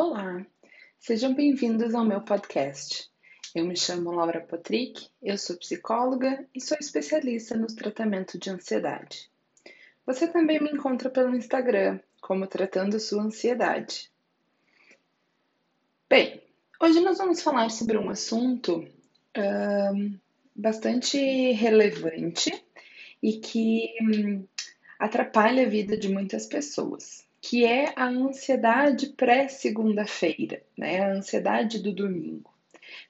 Olá, sejam bem-vindos ao meu podcast. Eu me chamo Laura Patrick, eu sou psicóloga e sou especialista no tratamento de ansiedade. Você também me encontra pelo Instagram, como Tratando Sua Ansiedade. Bem, hoje nós vamos falar sobre um assunto bastante relevante e que um, atrapalha a vida de muitas pessoas que é a ansiedade pré-segunda-feira, né? A ansiedade do domingo.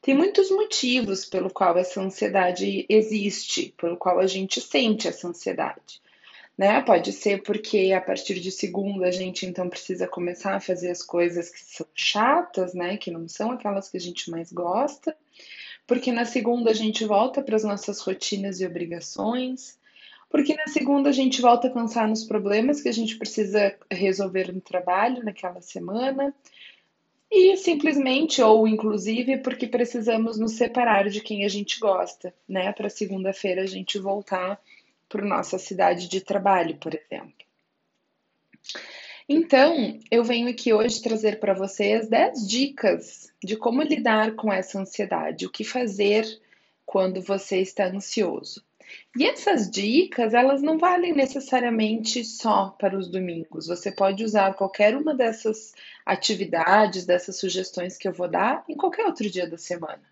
Tem muitos motivos pelo qual essa ansiedade existe, pelo qual a gente sente essa ansiedade. Né? Pode ser porque a partir de segunda a gente então precisa começar a fazer as coisas que são chatas, né? Que não são aquelas que a gente mais gosta. Porque na segunda a gente volta para as nossas rotinas e obrigações porque na segunda a gente volta a pensar nos problemas que a gente precisa resolver no trabalho naquela semana, e simplesmente ou inclusive porque precisamos nos separar de quem a gente gosta, né? Para segunda-feira a gente voltar para nossa cidade de trabalho, por exemplo. Então, eu venho aqui hoje trazer para vocês 10 dicas de como lidar com essa ansiedade, o que fazer quando você está ansioso. E essas dicas, elas não valem necessariamente só para os domingos. Você pode usar qualquer uma dessas atividades, dessas sugestões que eu vou dar em qualquer outro dia da semana.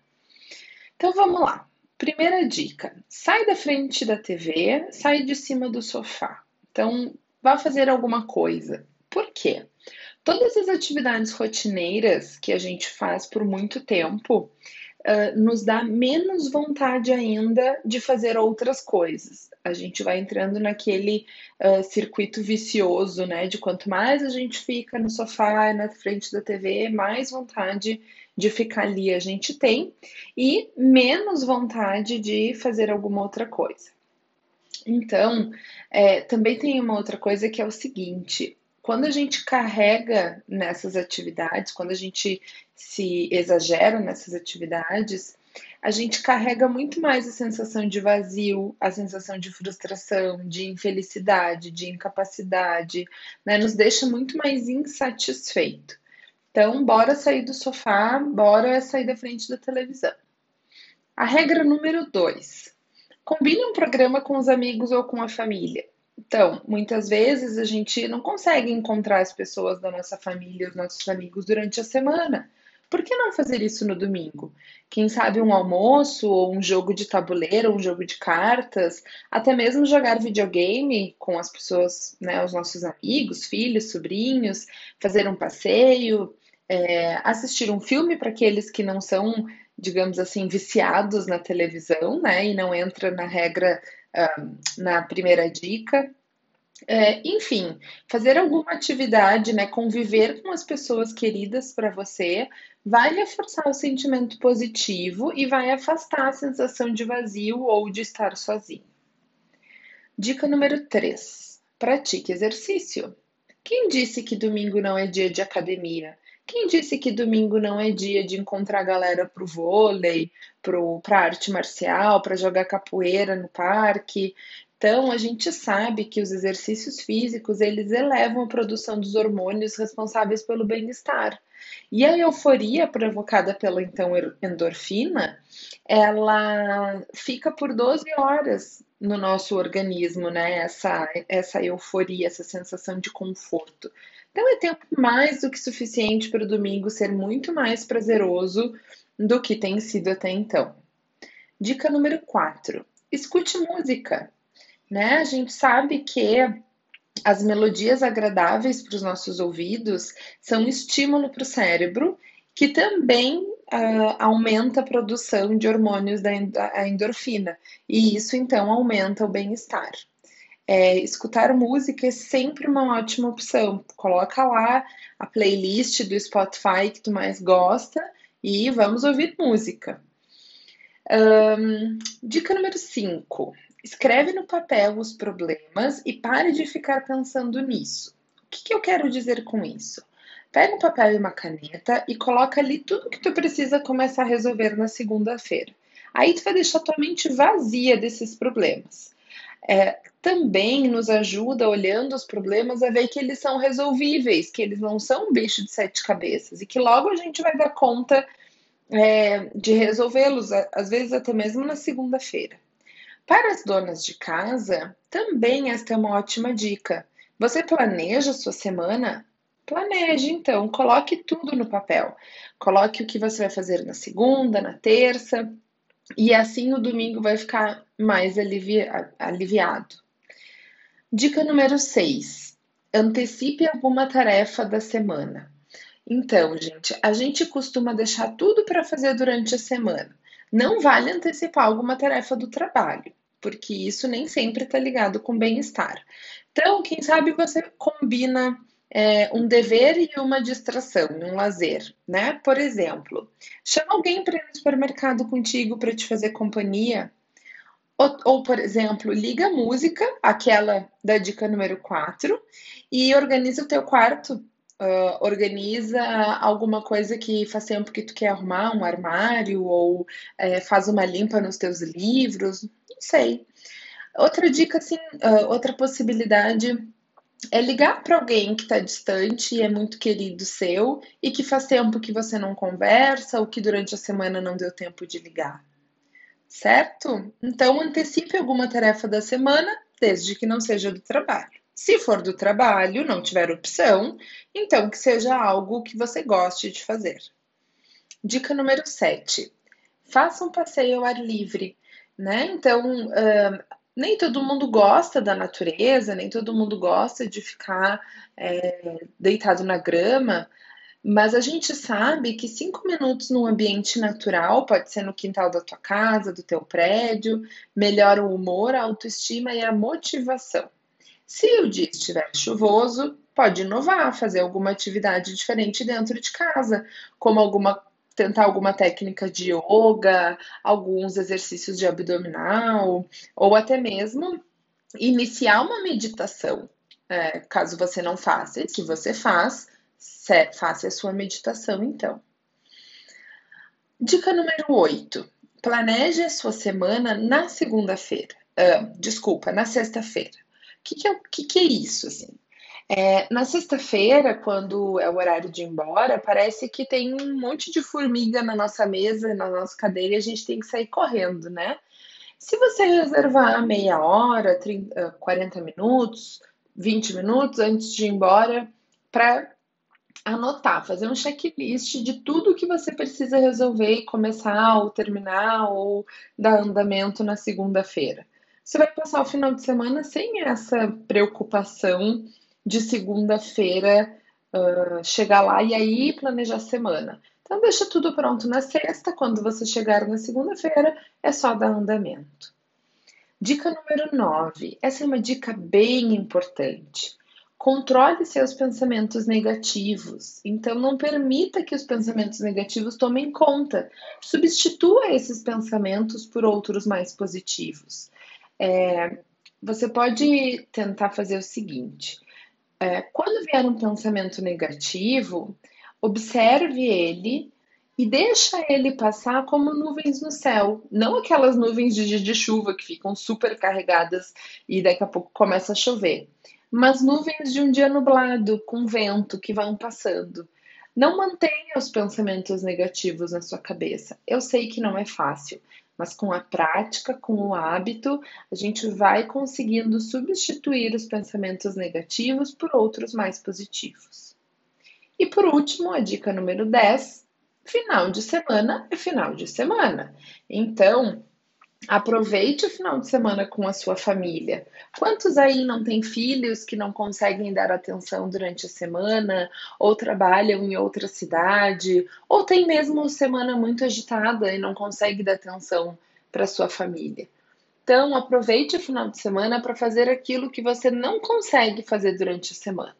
Então vamos lá. Primeira dica: sai da frente da TV, sai de cima do sofá. Então, vá fazer alguma coisa. Por quê? Todas as atividades rotineiras que a gente faz por muito tempo, uh, nos dá menos vontade ainda de fazer outras coisas. A gente vai entrando naquele uh, circuito vicioso, né? De quanto mais a gente fica no sofá, na frente da TV, mais vontade de ficar ali a gente tem e menos vontade de fazer alguma outra coisa. Então, é, também tem uma outra coisa que é o seguinte: quando a gente carrega nessas atividades, quando a gente se exagera nessas atividades, a gente carrega muito mais a sensação de vazio, a sensação de frustração, de infelicidade, de incapacidade, né? Nos deixa muito mais insatisfeito. Então, bora sair do sofá, bora sair da frente da televisão. A regra número dois: combine um programa com os amigos ou com a família. Então, muitas vezes a gente não consegue encontrar as pessoas da nossa família, os nossos amigos durante a semana. Por que não fazer isso no domingo? Quem sabe um almoço, ou um jogo de tabuleiro, um jogo de cartas, até mesmo jogar videogame com as pessoas, né, os nossos amigos, filhos, sobrinhos, fazer um passeio, é, assistir um filme para aqueles que não são, digamos assim, viciados na televisão, né, e não entra na regra na primeira dica. É, enfim, fazer alguma atividade, né, conviver com as pessoas queridas para você, vai reforçar o sentimento positivo e vai afastar a sensação de vazio ou de estar sozinho. Dica número 3: pratique exercício. Quem disse que domingo não é dia de academia? Quem disse que domingo não é dia de encontrar a galera pro vôlei, pro, pra arte marcial, para jogar capoeira no parque? Então, a gente sabe que os exercícios físicos, eles elevam a produção dos hormônios responsáveis pelo bem-estar. E a euforia provocada pela então endorfina, ela fica por 12 horas no nosso organismo, né? Essa, essa euforia, essa sensação de conforto. Então é tempo mais do que suficiente para o domingo ser muito mais prazeroso do que tem sido até então. Dica número 4. Escute música. Né? A gente sabe que as melodias agradáveis para os nossos ouvidos são um estímulo para o cérebro, que também uh, aumenta a produção de hormônios da endorfina, e isso então aumenta o bem-estar é, escutar música é sempre uma ótima opção. Coloca lá a playlist do Spotify que tu mais gosta e vamos ouvir música. Um, dica número 5. Escreve no papel os problemas e pare de ficar pensando nisso. O que, que eu quero dizer com isso? Pega um papel e uma caneta e coloca ali tudo que tu precisa começar a resolver na segunda-feira. Aí tu vai deixar tua mente vazia desses problemas. É, também nos ajuda, olhando os problemas, a ver que eles são resolvíveis, que eles não são um bicho de sete cabeças e que logo a gente vai dar conta é, de resolvê-los, às vezes até mesmo na segunda-feira. Para as donas de casa, também esta é uma ótima dica. Você planeja sua semana? Planeje, então, coloque tudo no papel. Coloque o que você vai fazer na segunda, na terça, e assim o domingo vai ficar mais alivi aliviado. Dica número 6. Antecipe alguma tarefa da semana. Então, gente, a gente costuma deixar tudo para fazer durante a semana. Não vale antecipar alguma tarefa do trabalho, porque isso nem sempre está ligado com bem-estar. Então, quem sabe você combina é, um dever e uma distração, um lazer, né? Por exemplo, chama alguém para ir no supermercado contigo para te fazer companhia. Ou, ou, por exemplo, liga a música, aquela da dica número 4, e organiza o teu quarto. Uh, organiza alguma coisa que faz tempo que tu quer arrumar, um armário, ou é, faz uma limpa nos teus livros, não sei. Outra dica, assim, uh, outra possibilidade é ligar para alguém que está distante e é muito querido seu e que faz tempo que você não conversa ou que durante a semana não deu tempo de ligar. Certo? Então antecipe alguma tarefa da semana, desde que não seja do trabalho. Se for do trabalho, não tiver opção, então que seja algo que você goste de fazer. Dica número 7. Faça um passeio ao ar livre. Né? Então, uh, nem todo mundo gosta da natureza, nem todo mundo gosta de ficar é, deitado na grama, mas a gente sabe que cinco minutos num ambiente natural, pode ser no quintal da tua casa, do teu prédio, melhora o humor, a autoestima e a motivação. Se o dia estiver chuvoso, pode inovar, fazer alguma atividade diferente dentro de casa, como alguma tentar alguma técnica de yoga, alguns exercícios de abdominal, ou até mesmo iniciar uma meditação, é, caso você não faça. E se você faz, faça a sua meditação então. Dica número 8. Planeje a sua semana na segunda-feira. Uh, desculpa, na sexta-feira. O que, que, é, que, que é isso, assim? É, na sexta-feira, quando é o horário de ir embora, parece que tem um monte de formiga na nossa mesa, na nossa cadeira, e a gente tem que sair correndo, né? Se você reservar meia hora, 30, 40 minutos, 20 minutos antes de ir embora, para anotar, fazer um checklist de tudo que você precisa resolver e começar ou terminar ou dar andamento na segunda-feira. Você vai passar o final de semana sem essa preocupação de segunda-feira uh, chegar lá e aí planejar a semana. Então, deixa tudo pronto na sexta. Quando você chegar na segunda-feira, é só dar andamento. Dica número 9. Essa é uma dica bem importante. Controle seus pensamentos negativos. Então, não permita que os pensamentos negativos tomem conta. Substitua esses pensamentos por outros mais positivos. É, você pode tentar fazer o seguinte: é, quando vier um pensamento negativo, observe ele e deixa ele passar como nuvens no céu, não aquelas nuvens de dia de chuva que ficam super carregadas e daqui a pouco começa a chover, mas nuvens de um dia nublado com vento que vão passando. Não mantenha os pensamentos negativos na sua cabeça. Eu sei que não é fácil, mas com a prática, com o hábito, a gente vai conseguindo substituir os pensamentos negativos por outros mais positivos. E por último, a dica número 10: final de semana é final de semana. Então, Aproveite o final de semana com a sua família. Quantos aí não têm filhos que não conseguem dar atenção durante a semana, ou trabalham em outra cidade, ou tem mesmo semana muito agitada e não consegue dar atenção para sua família? Então, aproveite o final de semana para fazer aquilo que você não consegue fazer durante a semana.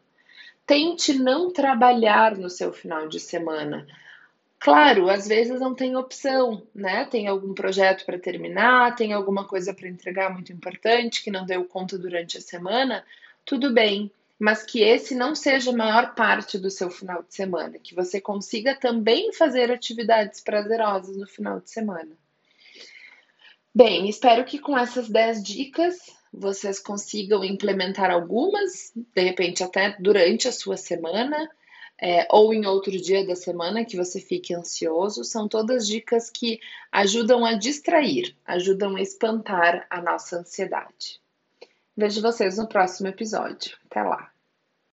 Tente não trabalhar no seu final de semana. Claro, às vezes não tem opção, né? Tem algum projeto para terminar, tem alguma coisa para entregar muito importante que não deu conta durante a semana, tudo bem, mas que esse não seja a maior parte do seu final de semana, que você consiga também fazer atividades prazerosas no final de semana. Bem, espero que com essas 10 dicas vocês consigam implementar algumas, de repente até durante a sua semana, é, ou em outro dia da semana que você fique ansioso, são todas dicas que ajudam a distrair, ajudam a espantar a nossa ansiedade. Vejo vocês no próximo episódio. Até lá!